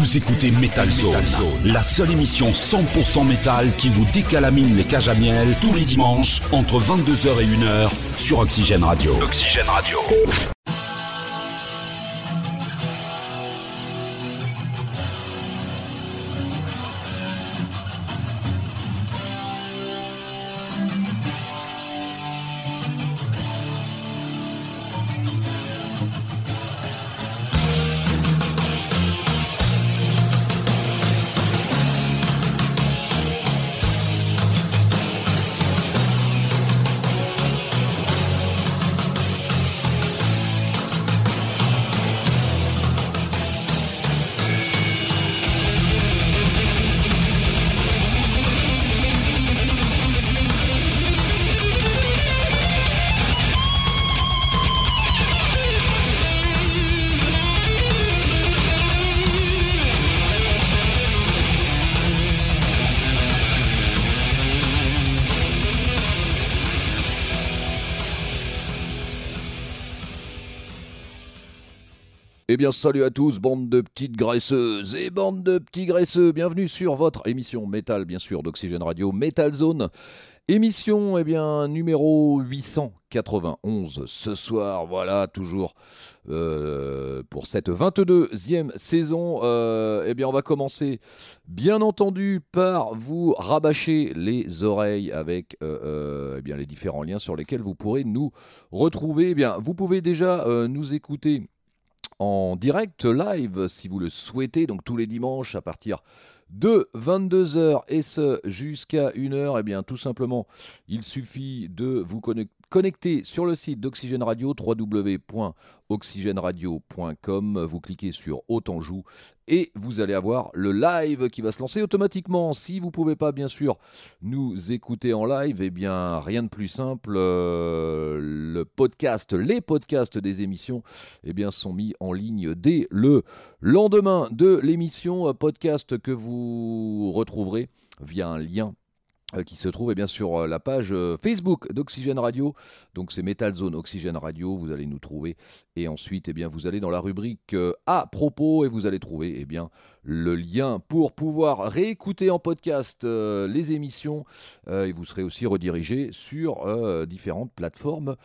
Vous écoutez Metal Zone, la seule émission 100% métal qui vous décalamine les cages à miel tous les dimanches entre 22h et 1h sur Oxygène Radio. Oxygène Radio. Bien, salut à tous, bande de petites graisseuses et bande de petits graisseux. Bienvenue sur votre émission métal, bien sûr, d'Oxygène Radio, Metal Zone. Émission, eh bien, numéro 891 ce soir. Voilà, toujours euh, pour cette 22e saison. Euh, eh bien, on va commencer, bien entendu, par vous rabâcher les oreilles avec euh, eh bien, les différents liens sur lesquels vous pourrez nous retrouver. Eh bien, vous pouvez déjà nous écouter en direct live si vous le souhaitez, donc tous les dimanches à partir de 22h et ce jusqu'à 1h, et eh bien tout simplement il suffit de vous connecter sur le site d'Oxygène Radio, www.oxygèneradio.com, vous cliquez sur Autant joue et vous allez avoir le live qui va se lancer automatiquement. Si vous ne pouvez pas bien sûr nous écouter en live, eh bien rien de plus simple, euh, le podcast, les podcasts des émissions eh bien, sont mis en ligne dès le lendemain de l'émission, podcast que vous retrouverez via un lien euh, qui se trouve eh bien, sur euh, la page euh, Facebook d'Oxygène Radio. Donc c'est Metal Zone Oxygène Radio, vous allez nous trouver. Et ensuite, eh bien, vous allez dans la rubrique à propos et vous allez trouver eh bien, le lien pour pouvoir réécouter en podcast les émissions. et vous serez aussi redirigé sur différentes plateformes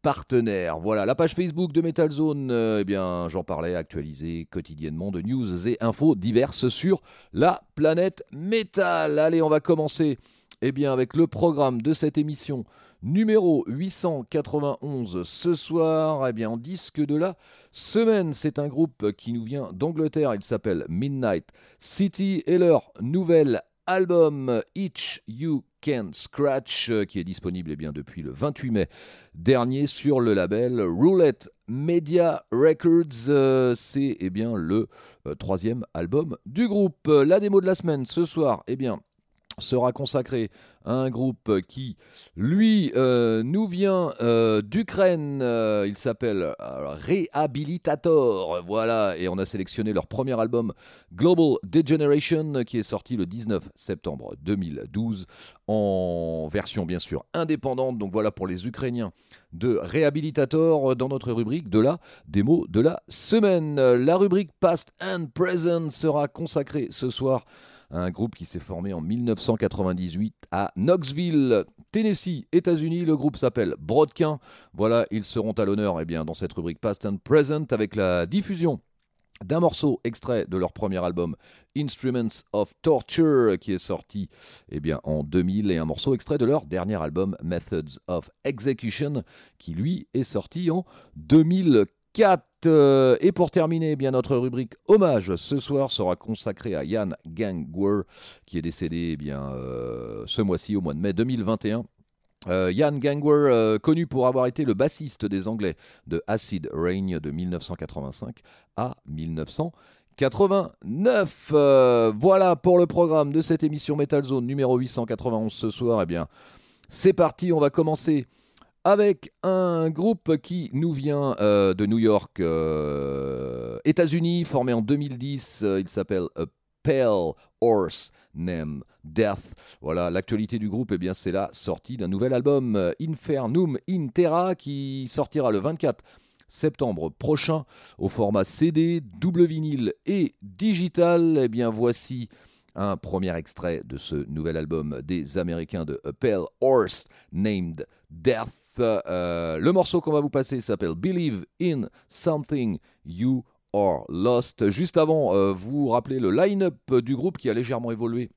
partenaires. Voilà, la page Facebook de Metal Zone, bien, j'en parlais, actualisée quotidiennement de news et infos diverses sur la planète métal. Allez, on va commencer eh bien, avec le programme de cette émission numéro 891 ce soir, eh bien, en disque de la semaine, c'est un groupe qui nous vient d'Angleterre. Il s'appelle Midnight City et leur nouvel album Each You Can Scratch, qui est disponible eh depuis le 28 mai dernier sur le label Roulette Media Records. Euh, c'est eh bien, le euh, troisième album du groupe. La démo de la semaine ce soir, eh bien, sera consacré à un groupe qui, lui, euh, nous vient euh, d'Ukraine. Euh, il s'appelle Rehabilitator. Voilà, et on a sélectionné leur premier album Global Degeneration qui est sorti le 19 septembre 2012 en version bien sûr indépendante. Donc voilà pour les Ukrainiens de Rehabilitator dans notre rubrique de la démo de la semaine. La rubrique Past and Present sera consacrée ce soir un groupe qui s'est formé en 1998 à Knoxville, Tennessee, États-Unis. Le groupe s'appelle Broadkin. Voilà, ils seront à l'honneur eh dans cette rubrique Past and Present avec la diffusion d'un morceau extrait de leur premier album Instruments of Torture qui est sorti eh bien, en 2000 et un morceau extrait de leur dernier album Methods of Execution qui lui est sorti en 2004. Euh, et pour terminer, eh bien notre rubrique hommage ce soir sera consacrée à Yann Gangwer, qui est décédé eh bien, euh, ce mois-ci, au mois de mai 2021. Euh, Yann Gangwer, connu pour avoir été le bassiste des Anglais de Acid Rain de 1985 à 1989. voilà pour le programme de cette émission Metal Zone numéro 891 ce soir. Eh bien, c'est parti, on va commencer avec un groupe qui nous vient euh, de New York, euh, États-Unis, formé en 2010. Euh, il s'appelle Pale Horse Named Death. Voilà, l'actualité du groupe, eh bien, c'est la sortie d'un nouvel album, Infernum In Terra, qui sortira le 24 septembre prochain au format CD, double vinyle et digital. Eh bien voici un premier extrait de ce nouvel album des Américains de A Pale Horse Named Death. Euh, le morceau qu'on va vous passer s'appelle Believe in Something You Are Lost. Juste avant, euh, vous rappelez le line-up du groupe qui a légèrement évolué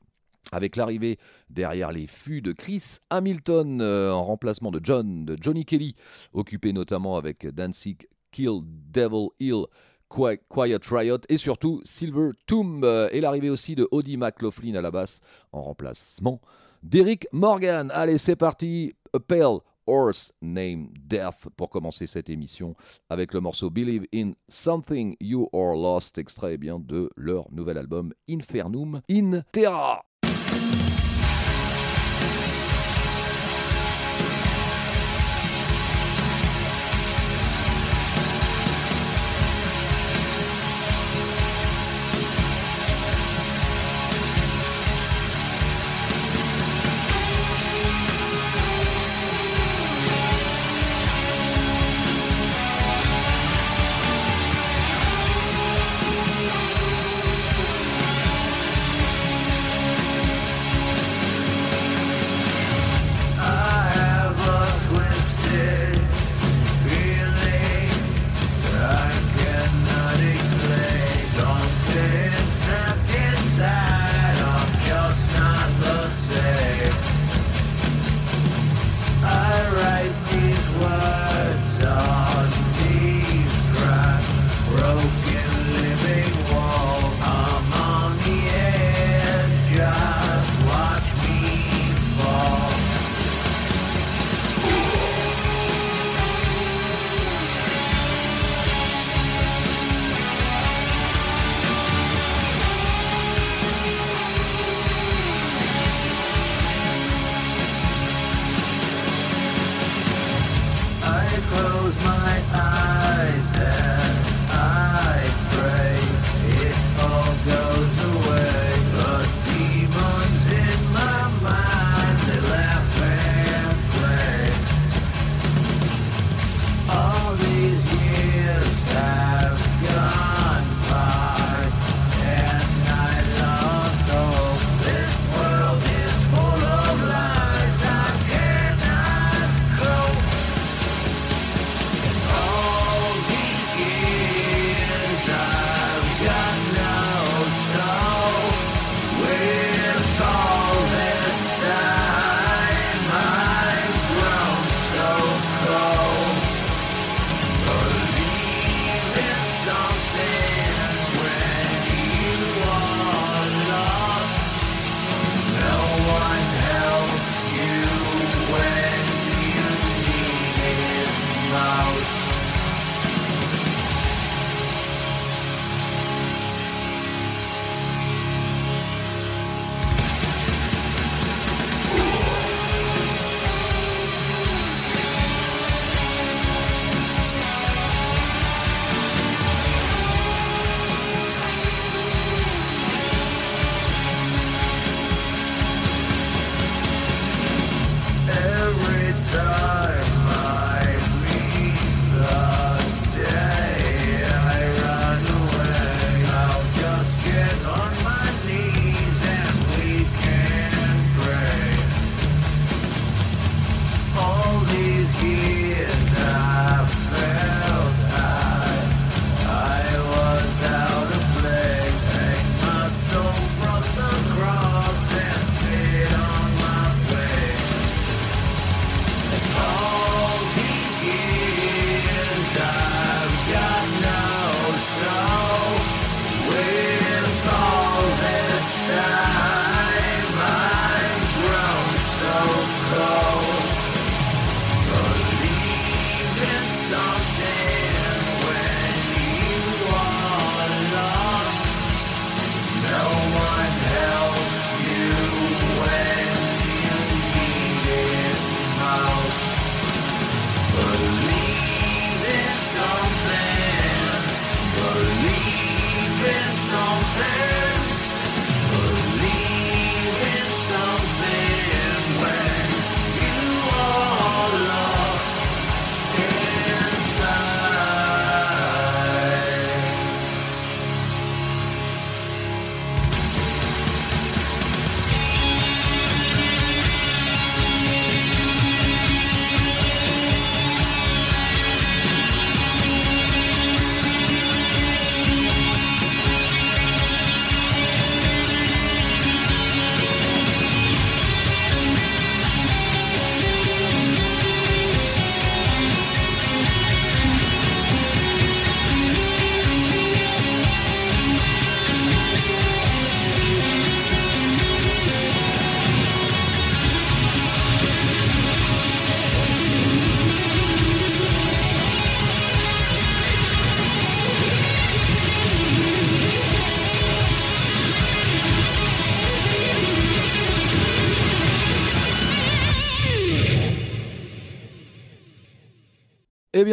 avec l'arrivée derrière les fûts de Chris Hamilton euh, en remplacement de John, de Johnny Kelly, occupé notamment avec Danzig, Kill, Devil Hill, Quiet Riot et surtout Silver Tomb et l'arrivée aussi de Odie McLaughlin à la basse en remplacement d'Eric Morgan. Allez, c'est parti. A Pale Horse Named Death pour commencer cette émission avec le morceau Believe in Something You Are Lost, extrait eh bien de leur nouvel album Infernum in Terra.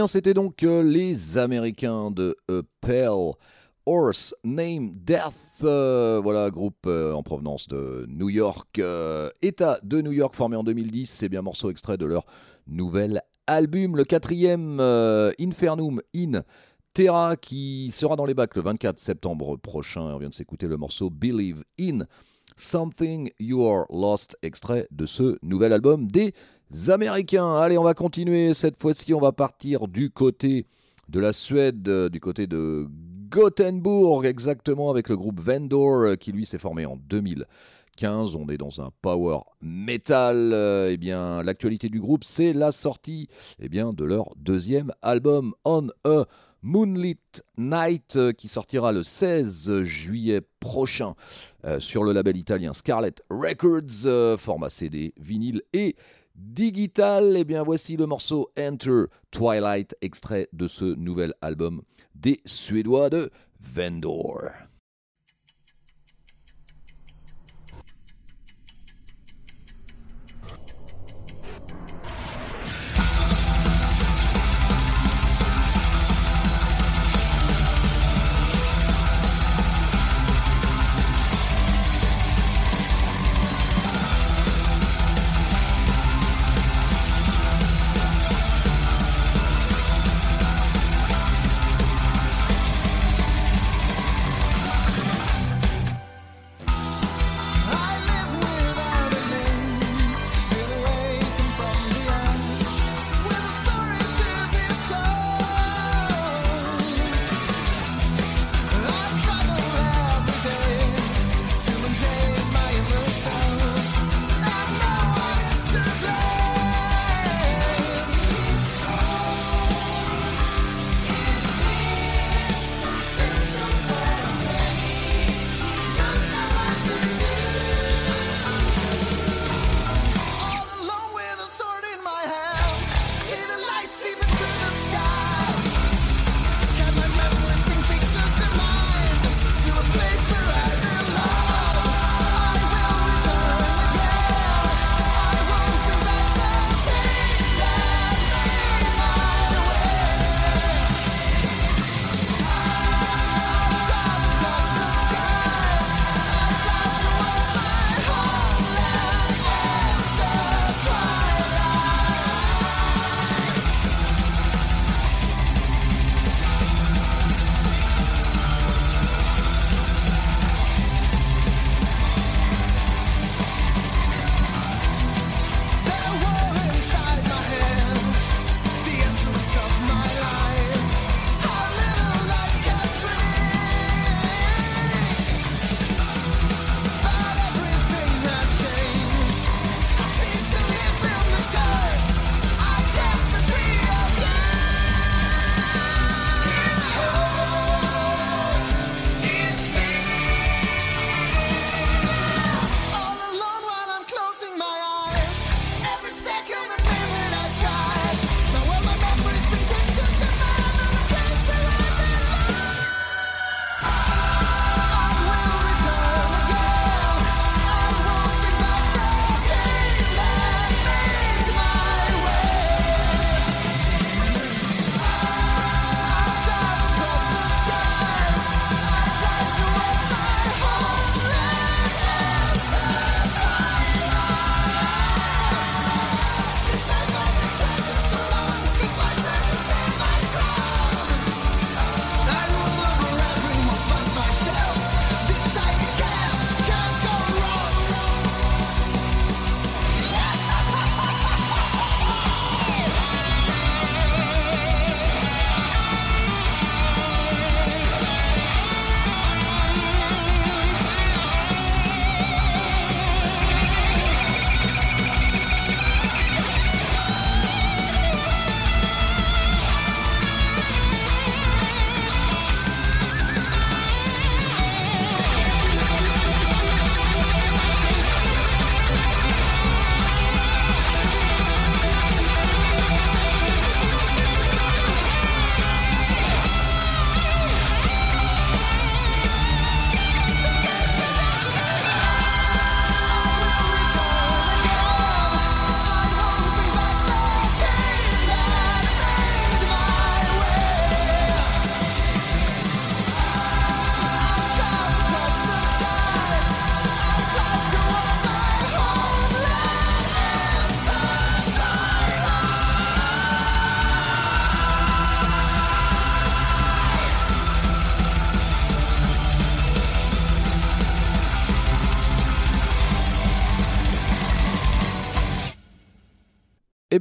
C'était donc euh, les Américains de A Pale Horse Name Death. Euh, voilà, groupe euh, en provenance de New York, État de New York, formé en 2010. C'est bien morceau extrait de leur nouvel album, le quatrième Infernum in Terra, qui sera dans les bacs le 24 septembre prochain. On vient de s'écouter le morceau Believe in Something You Are Lost, extrait de ce nouvel album des Américains. Allez, on va continuer. Cette fois-ci, on va partir du côté de la Suède, euh, du côté de Gothenburg, exactement, avec le groupe Vendor, euh, qui lui s'est formé en 2015. On est dans un power metal. Euh, eh bien, l'actualité du groupe, c'est la sortie eh bien, de leur deuxième album, On a Moonlit Night, qui sortira le 16 juillet prochain sur le label italien Scarlet Records, format CD, vinyle et digital. Eh bien, voici le morceau Enter Twilight, extrait de ce nouvel album des Suédois de Vendor.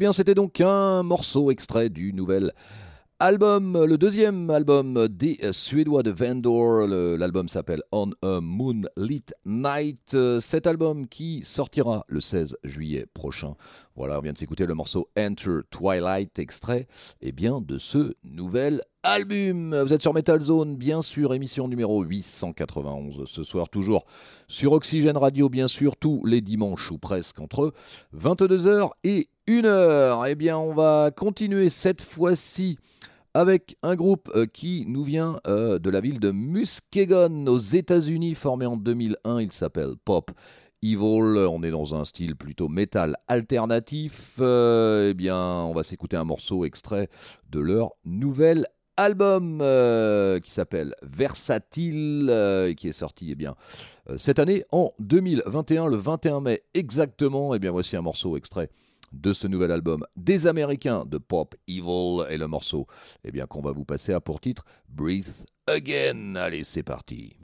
Bien, c'était donc un morceau extrait du nouvel album, le deuxième album des Suédois de Vendor. L'album s'appelle On a Moonlit Night. Cet album qui sortira le 16 juillet prochain. Voilà, on vient de s'écouter le morceau Enter Twilight, extrait eh bien, de ce nouvel album. Vous êtes sur Metal Zone, bien sûr, émission numéro 891 ce soir, toujours sur Oxygène Radio, bien sûr, tous les dimanches ou presque entre 22h et 1h. Eh bien, on va continuer cette fois-ci avec un groupe euh, qui nous vient euh, de la ville de Muskegon aux États-Unis, formé en 2001. Il s'appelle Pop Evil. On est dans un style plutôt métal alternatif. Euh, eh bien, on va s'écouter un morceau extrait de leur nouvel album qui s'appelle Versatile et qui est sorti eh bien, cette année en 2021, le 21 mai exactement. Eh bien, voici un morceau extrait de ce nouvel album des Américains de Pop Evil et le morceau eh bien qu'on va vous passer à pour titre Breathe Again. Allez, c'est parti.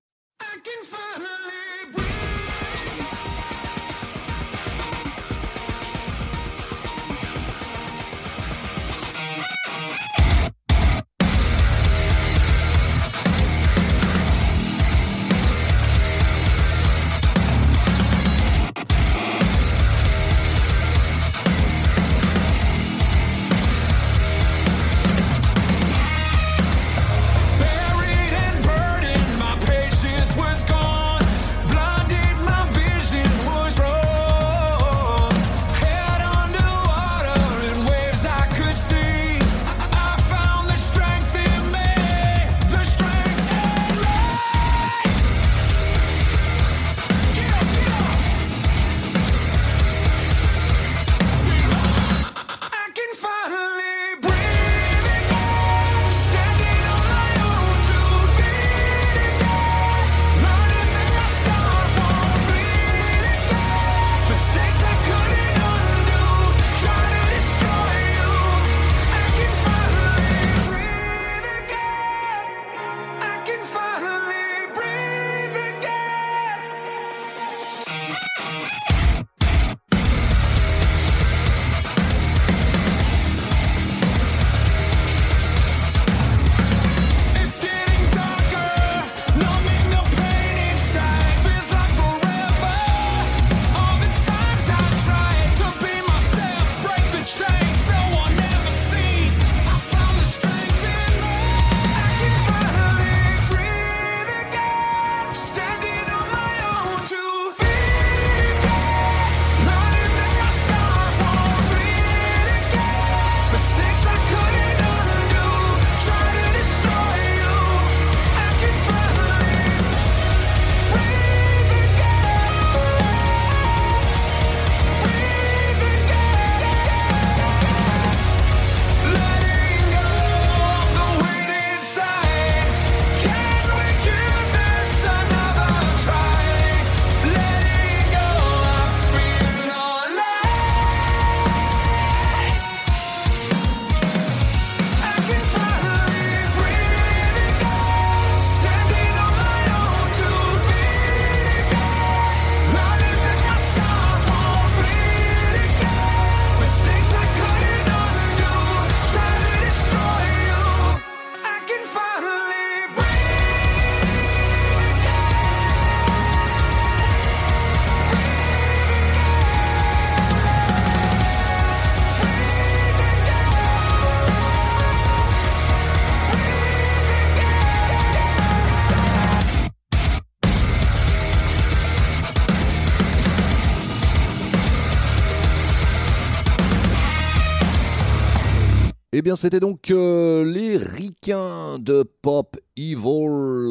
Eh bien, c'était donc euh, les ricains de Pop Evil,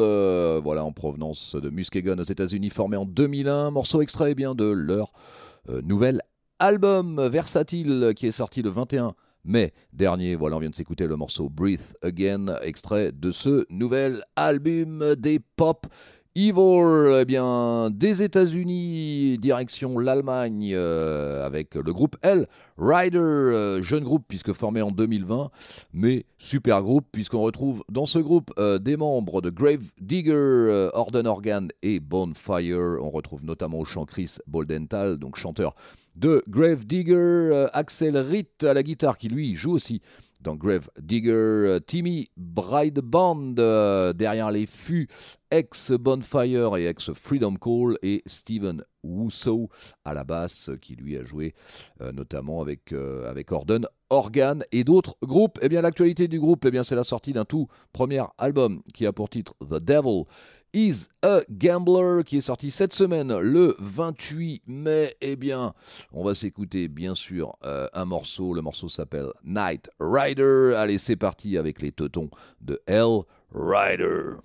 euh, voilà, en provenance de Muskegon aux États-Unis, formé en 2001. Morceau extrait eh bien, de leur euh, nouvel album Versatile qui est sorti le 21 mai dernier. Voilà, on vient de s'écouter le morceau Breathe Again, extrait de ce nouvel album des Pop Evil, eh bien, des États-Unis, direction l'Allemagne, euh, avec le groupe L, Rider, euh, jeune groupe puisque formé en 2020, mais super groupe puisqu'on retrouve dans ce groupe euh, des membres de Grave Digger, Orden Organ et Bonfire. On retrouve notamment au chant Chris Boldenthal, donc chanteur de Grave Digger, Axel Ritt à la guitare qui lui joue aussi dans Grave Digger, euh, Timmy Brideband euh, derrière les fûts, ex-Bonfire et ex-Freedom Call, et Steven Wusso à la basse, qui lui a joué euh, notamment avec, avec Orden, Organ et d'autres groupes. Et eh bien l'actualité du groupe, eh bien c'est la sortie d'un tout premier album qui a pour titre The Devil is a Gambler qui est sorti cette semaine le 28 mai. Eh bien, on va s'écouter bien sûr euh, un morceau. Le morceau s'appelle Night Rider. Allez, c'est parti avec les teutons de Hell Rider.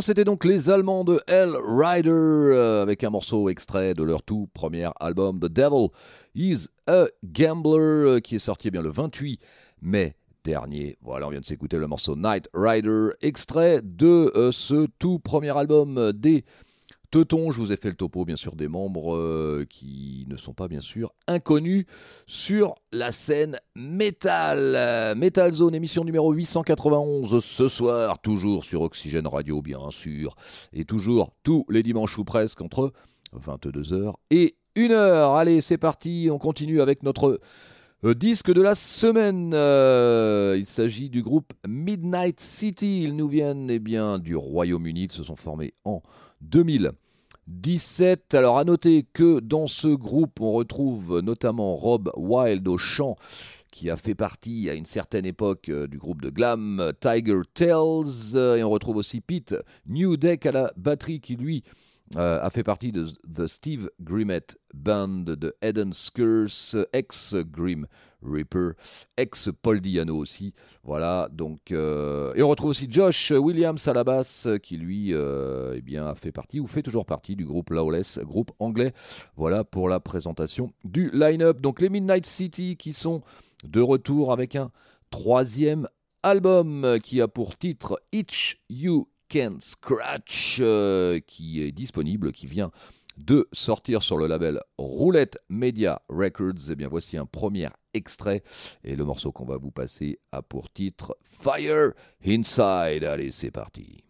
C'était donc les Allemands de Hell Rider euh, avec un morceau extrait de leur tout premier album The Devil is a Gambler euh, qui est sorti eh bien le 28 mai dernier. Voilà, on vient de s'écouter le morceau Night Rider, extrait de euh, ce tout premier album des Teuton, je vous ai fait le topo bien sûr des membres euh, qui ne sont pas bien sûr inconnus sur la scène Metal. Metal Zone, émission numéro 891 ce soir, toujours sur Oxygène Radio bien sûr, et toujours tous les dimanches ou presque entre 22h et 1h. Allez, c'est parti, on continue avec notre disque de la semaine, euh, il s'agit du groupe Midnight City. Ils nous viennent eh bien, du Royaume-Uni, ils se sont formés en 2017. Alors à noter que dans ce groupe, on retrouve notamment Rob Wild au chant, qui a fait partie à une certaine époque euh, du groupe de glam Tiger Tales. Et on retrouve aussi Pete New Deck à la batterie, qui lui euh, a fait partie de The Steve Grimmett Band de Eden Skurs, ex-Grim Reaper, ex-Paul Diano aussi. Voilà, donc. Euh, et on retrouve aussi Josh Williams à la basse, qui lui euh, eh bien, a fait partie, ou fait toujours partie du groupe Lawless, groupe anglais. Voilà pour la présentation du line-up. Donc les Midnight City qui sont de retour avec un troisième album qui a pour titre Each You Can Scratch, euh, qui est disponible, qui vient de sortir sur le label Roulette Media Records. Et eh bien voici un premier extrait et le morceau qu'on va vous passer a pour titre Fire Inside. Allez, c'est parti.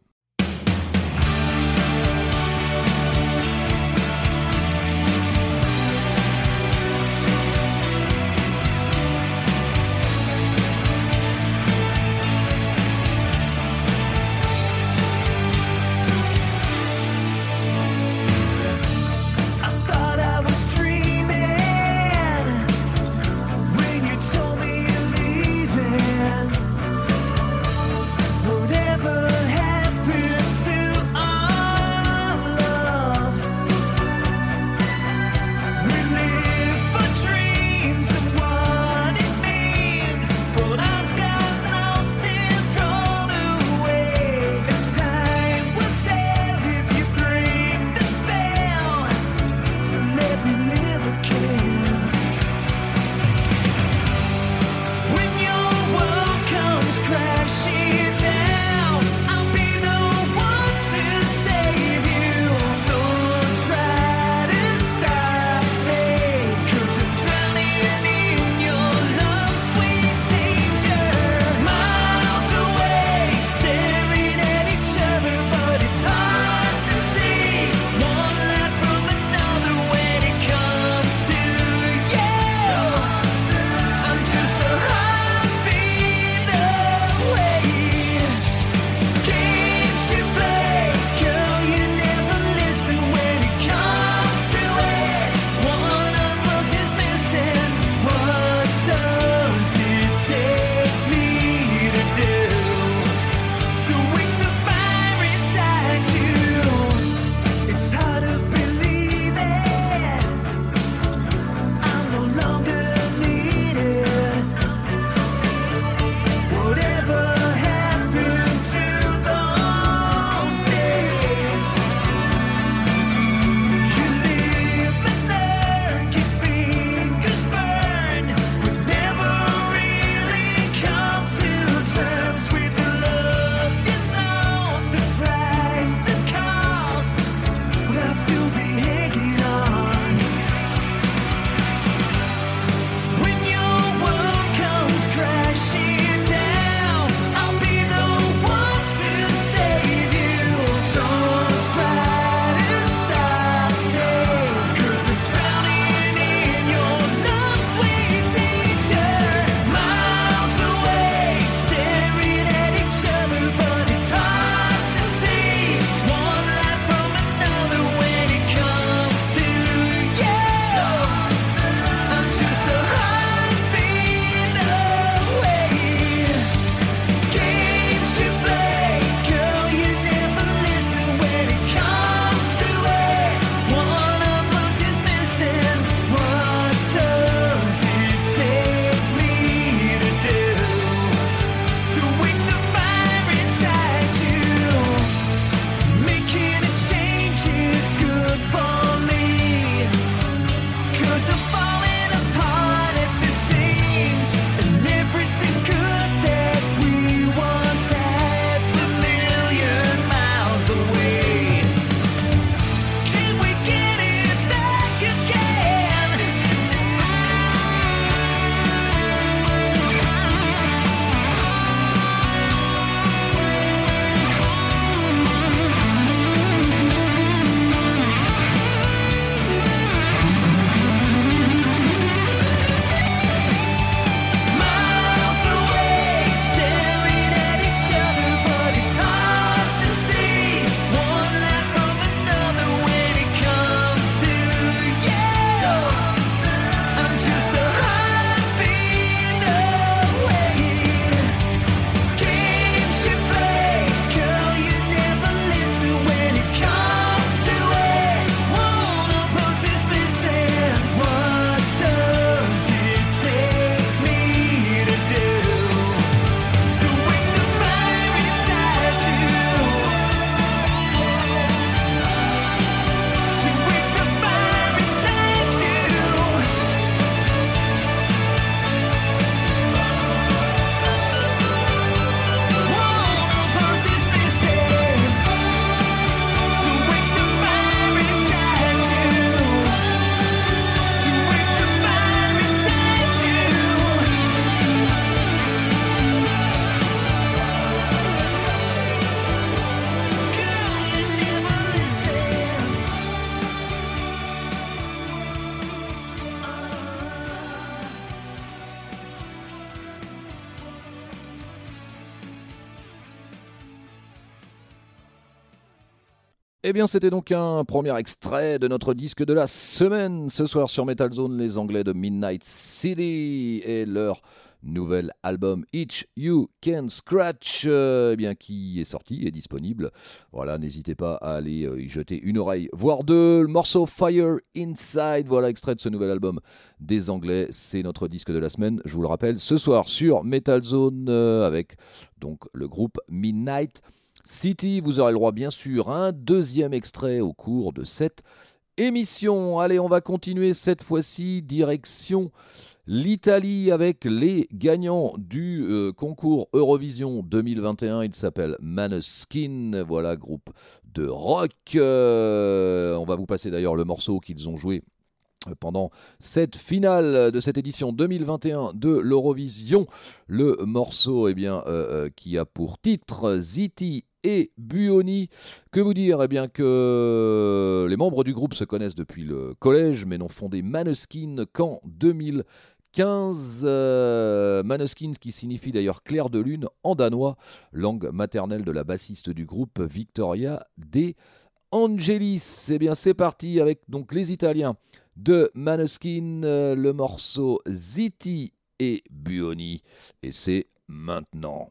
C'était donc un premier extrait de notre disque de la semaine. Ce soir sur Metal Zone, les Anglais de Midnight City et leur nouvel album Each You Can Scratch, euh, eh bien, qui est sorti et disponible. Voilà, n'hésitez pas à aller euh, y jeter une oreille, voire deux. Le morceau Fire Inside, voilà, extrait de ce nouvel album des Anglais. C'est notre disque de la semaine, je vous le rappelle, ce soir sur Metal Zone euh, avec donc le groupe Midnight City, vous aurez le droit bien sûr à un deuxième extrait au cours de cette émission. Allez, on va continuer cette fois-ci direction l'Italie avec les gagnants du euh, concours Eurovision 2021. Il s'appelle Maneskin, voilà, groupe de rock. Euh, on va vous passer d'ailleurs le morceau qu'ils ont joué pendant cette finale de cette édition 2021 de l'Eurovision. Le morceau eh bien, euh, qui a pour titre Ziti et Buoni. Que vous dire? Eh bien que les membres du groupe se connaissent depuis le collège, mais n'ont fondé Maneskin qu'en 2015. Euh, Maneskin, qui signifie d'ailleurs clair de lune en danois, langue maternelle de la bassiste du groupe Victoria De Angelis. Eh bien, c'est parti avec donc les Italiens de Maneskin, euh, le morceau Ziti et Buoni. Et c'est maintenant.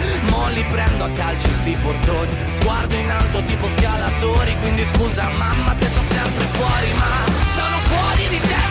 Mo li prendo a calci sti portoni. Sguardo in alto tipo scalatori Quindi scusa mamma se sto sempre fuori Ma sono fuori di testa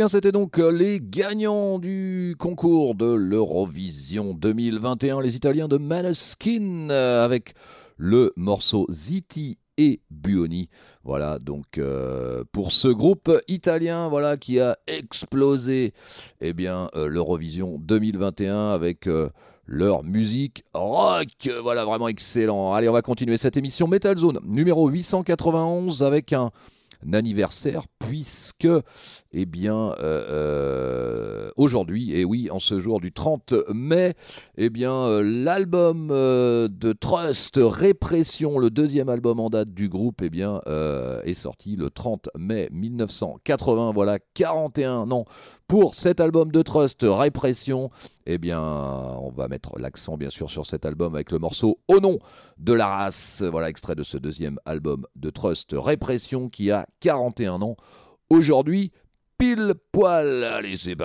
bien, c'était donc euh, les gagnants du concours de l'Eurovision 2021, les Italiens de Maneskin, euh, avec le morceau Ziti et Buoni. Voilà, donc euh, pour ce groupe italien, voilà, qui a explosé, eh bien, l'Eurovision 2021 avec leur musique rock. Voilà, vraiment excellent. Allez, on va continuer cette émission Metal Zone numéro 891 avec un anniversaire puisque eh bien euh, euh, aujourd'hui et oui en ce jour du 30 mai eh bien euh, l'album de Trust Répression le deuxième album en date du groupe eh bien est sorti le 30 mai 1980 voilà 41 ans pour cet album de Trust, Répression, eh bien, on va mettre l'accent bien sûr sur cet album avec le morceau Au nom de la race. Voilà, extrait de ce deuxième album de Trust, Répression, qui a 41 ans. Aujourd'hui, pile poil. Allez, c'est.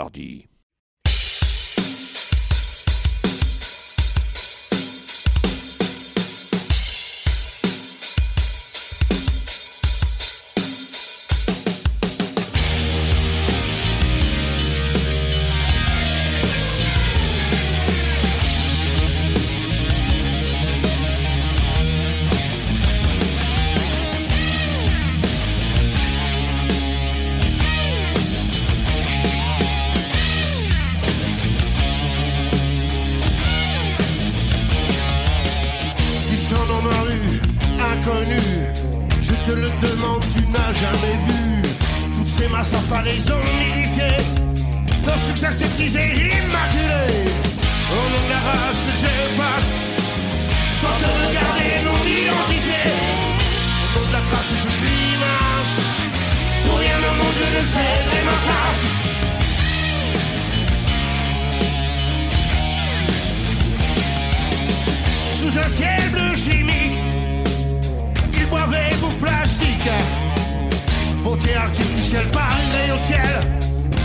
ciel parierait au ciel.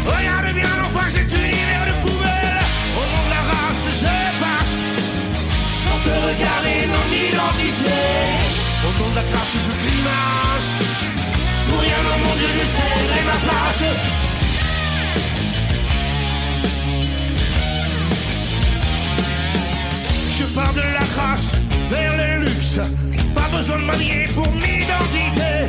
Regarde bien l'enfant cet univers de poubelle. Au nom de la race, je passe. Sans te regarder, non m'identifier. Au nom de la classe, je grimace. Pour rien au monde, je céderai ma place. Je pars de la race vers le luxe. Pas besoin de m'habiller pour m'identifier.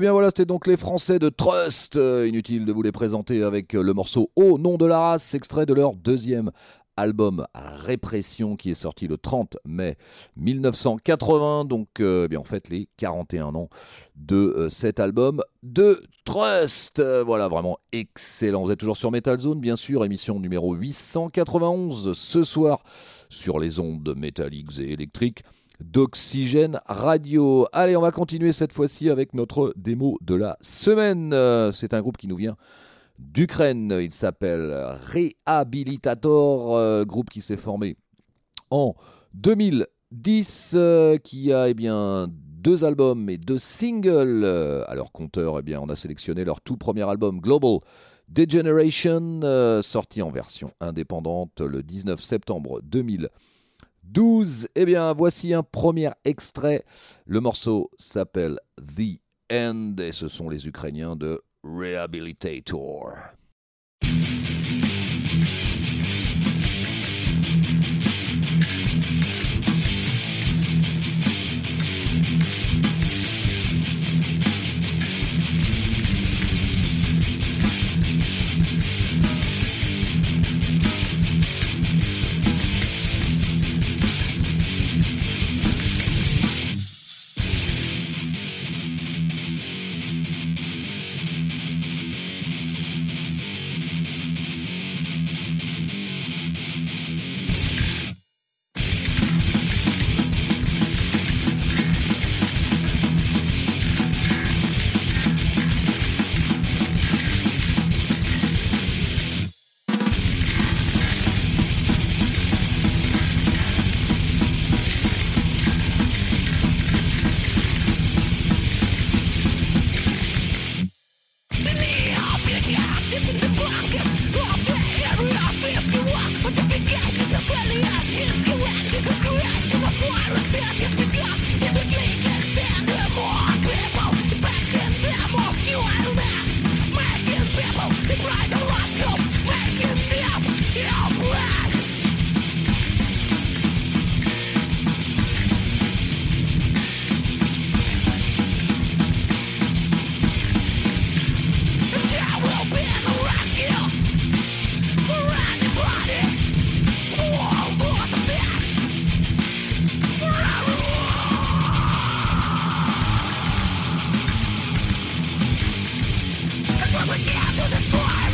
Eh bien voilà, c'était donc les Français de Trust. Euh, inutile de vous les présenter avec euh, le morceau Au nom de la race, extrait de leur deuxième album Répression qui est sorti le 30 mai 1980. Donc euh, eh bien en fait les 41 ans de cet album de Trust. voilà, vraiment excellent. Vous êtes toujours sur Metal Zone, bien sûr, émission numéro 891 ce soir sur les ondes métalliques et électriques d'Oxygène Radio. Allez, on va continuer cette fois-ci avec notre démo de la semaine. C'est un groupe qui nous vient d'Ukraine. Il s'appelle Rehabilitator, euh, groupe qui s'est formé en 2010, euh, qui a eh bien deux albums et deux singles euh, à leur compteur. Eh bien, on a sélectionné leur tout premier album Global Degeneration, sorti en version indépendante le 19 septembre 2012. Eh bien, voici un premier extrait. Le morceau s'appelle The End et ce sont les Ukrainiens de Rehabilitator. we never before.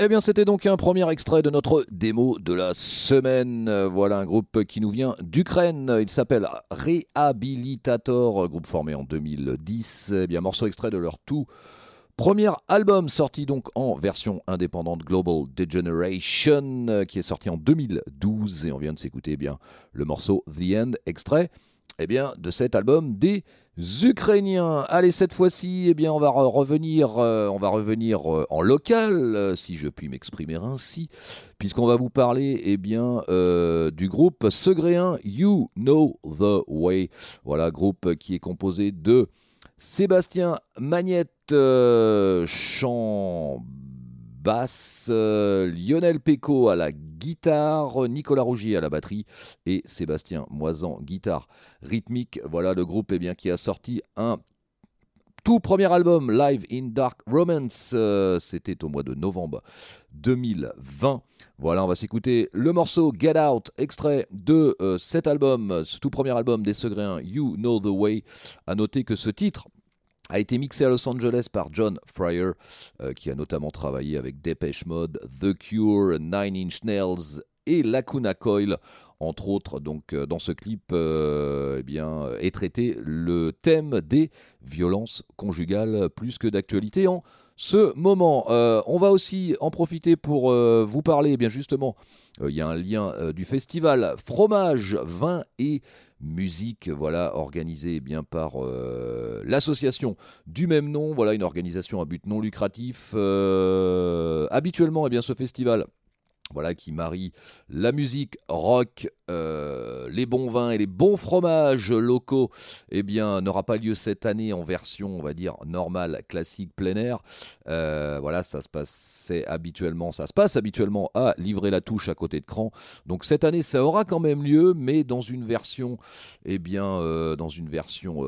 Eh bien, c'était donc un premier extrait de notre démo de la semaine. Voilà un groupe qui nous vient d'Ukraine. Il s'appelle Rehabilitator, groupe formé en 2010. Eh bien, morceau extrait de leur tout premier album sorti donc en version indépendante Global Degeneration, qui est sorti en 2012. Et on vient de s'écouter eh bien le morceau The End, extrait eh bien, de cet album des Ukrainiens. Allez, cette fois-ci, eh bien, on va revenir, euh, on va revenir euh, en local, euh, si je puis m'exprimer ainsi, puisqu'on va vous parler, eh bien, du groupe Segréen You Know the Way. Voilà, groupe qui est composé de Sébastien Magnette, chant basse, Lionel Péco à la guitare, Nicolas Rougier à la batterie et Sébastien Moisan, guitare rythmique. Voilà le groupe eh qui a sorti un tout premier album, Live in Dark Romance. Euh, c'était au mois de novembre 2020. Voilà, on va s'écouter le morceau Get Out, extrait de euh, cet album, ce tout premier album des Segréens, You Know the Way. À noter que ce titre a été mixé à Los Angeles par John Fryer, qui a notamment travaillé avec Depeche Mode, The Cure, Nine Inch Nails et Lacuna Coil. Entre autres, donc euh, dans ce clip, euh, eh est traité le thème des violences conjugales plus que d'actualité en ce moment. Euh, on va aussi en profiter pour vous parler, eh bien justement, il y a un lien du festival Fromage, Vin et musique, voilà, organisé eh bien par l'association du même nom, voilà, une organisation à but non lucratif. habituellement, eh bien, ce festival voilà, qui marie la musique rock, euh, les bons vins et les bons fromages locaux, eh bien, n'aura pas lieu cette année en version, on va dire, normale, classique, plein air. Euh, voilà, ça se passe habituellement, ça se passe habituellement à livrer la touche à côté de Cran. Donc cette année, ça aura quand même lieu, mais dans une version, eh bien, euh, dans une version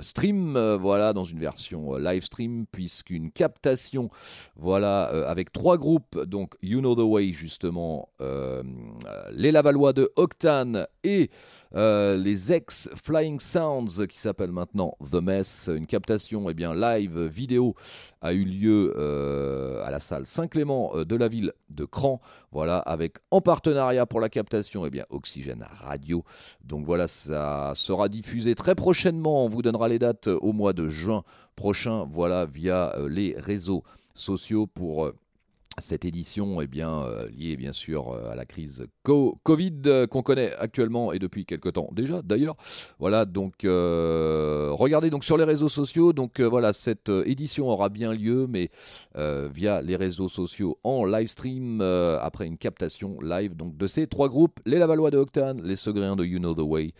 stream, voilà, dans une version live stream, puisqu'une captation, voilà, avec trois groupes, donc You Know the Way, justement, les Lavallois de Octane et euh, les ex-Flying Sounds qui s'appellent maintenant The Mess. Une captation eh bien, live vidéo a eu lieu euh, à la salle Saint-Clément euh, de la ville de Cran. Voilà, avec en partenariat pour la captation eh bien, Oxygène Radio. Donc voilà, ça sera diffusé très prochainement. On vous donnera les dates au mois de juin prochain. Voilà, via les réseaux sociaux pour cette édition est bien euh, liée bien sûr euh, à la crise Covid euh, qu'on connaît actuellement et depuis quelque temps déjà d'ailleurs. Voilà donc regardez donc sur les réseaux sociaux. Donc voilà cette édition aura bien lieu mais via les réseaux sociaux en live stream après une captation live donc de ces trois groupes. Les Lavallois de Octane, les Segréens de You Know the Way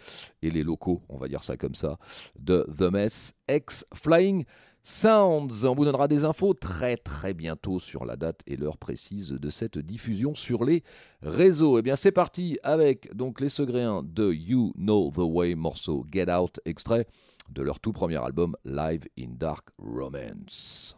et les locaux on va dire ça comme ça de The Mess X Flying Sounds. On vous donnera des infos très très bientôt sur la date et l'heure précise de cette diffusion sur les réseaux. Et eh bien c'est parti avec donc les Segréens de You Know the Way, morceau Get Out, extrait de leur tout premier album Live in Dark Romance.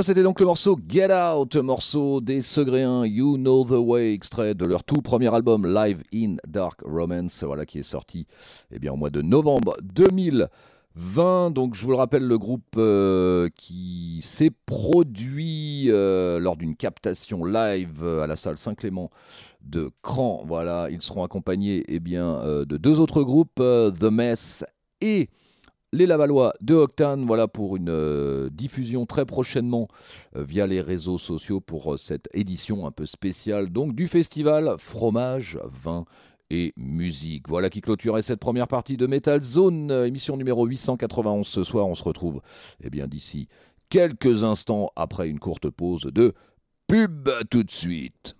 C'était donc le morceau Get Out, morceau des Segréens, You Know the Way, extrait de leur tout premier album Live in Dark Romance, voilà qui est sorti eh bien, au mois de novembre 2020. Donc, je vous le rappelle, le groupe euh, qui s'est produit euh, lors d'une captation live à la salle Saint-Clément de Cran. Voilà, ils seront accompagnés eh bien, euh, de deux autres groupes, The Mess et les Lavallois de Octane, voilà pour une euh, diffusion très prochainement euh, via les réseaux sociaux pour euh, cette édition un peu spéciale donc du festival Fromage, Vin et Musique. Voilà qui clôturait cette première partie de Metal Zone, émission numéro 891 ce soir. On se retrouve eh bien d'ici quelques instants après une courte pause de pub tout de suite.